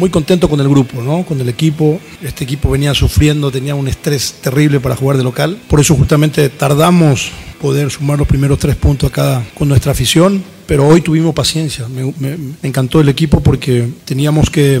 Muy contento con el grupo, ¿no? con el equipo. Este equipo venía sufriendo, tenía un estrés terrible para jugar de local. Por eso justamente tardamos poder sumar los primeros tres puntos acá con nuestra afición, pero hoy tuvimos paciencia. Me, encantó el equipo porque teníamos que,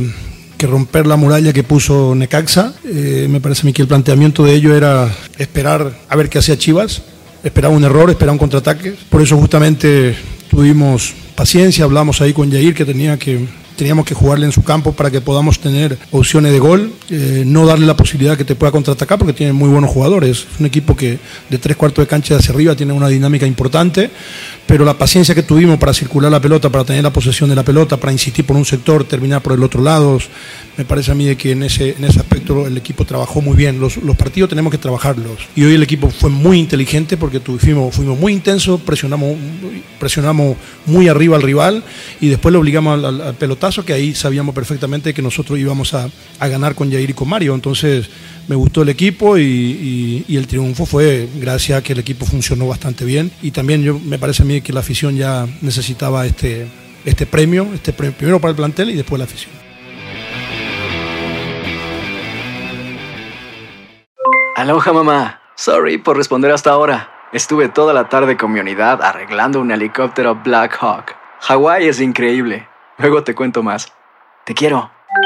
que, romper la muralla que puso Necaxa. Eh, me parece a mí que el planteamiento de ello era esperar a ver qué hacía Chivas. Esperaba un error, esperaba un contraataque. Por eso justamente tuvimos paciencia, hablamos ahí con Yair que tenía que teníamos que jugarle en su campo para que podamos tener opciones de gol, eh, no darle la posibilidad que te pueda contraatacar porque tiene muy buenos jugadores. Es un equipo que de tres cuartos de cancha hacia arriba tiene una dinámica importante, pero la paciencia que tuvimos para circular la pelota, para tener la posesión de la pelota, para insistir por un sector, terminar por el otro lado, me parece a mí que en ese, en ese aspecto el equipo trabajó muy bien. Los, los partidos tenemos que trabajarlos. Y hoy el equipo fue muy inteligente porque tuvimos, fuimos muy intensos, presionamos, presionamos muy arriba al rival y después le obligamos al, pelotazo que ahí sabíamos perfectamente que nosotros íbamos a, a, ganar con Jair y con Mario. Entonces me gustó el equipo y, el triunfo fue gracias a que el equipo funcionó bastante bien. Y también yo, me parece a mí que la afición ya necesitaba este, este premio, este primero para el plantel y después la afición. Aloha mamá, sorry por responder hasta ahora. Estuve toda la tarde con mi unidad arreglando un helicóptero Black Hawk. Hawái es increíble. Luego te cuento más. Te quiero.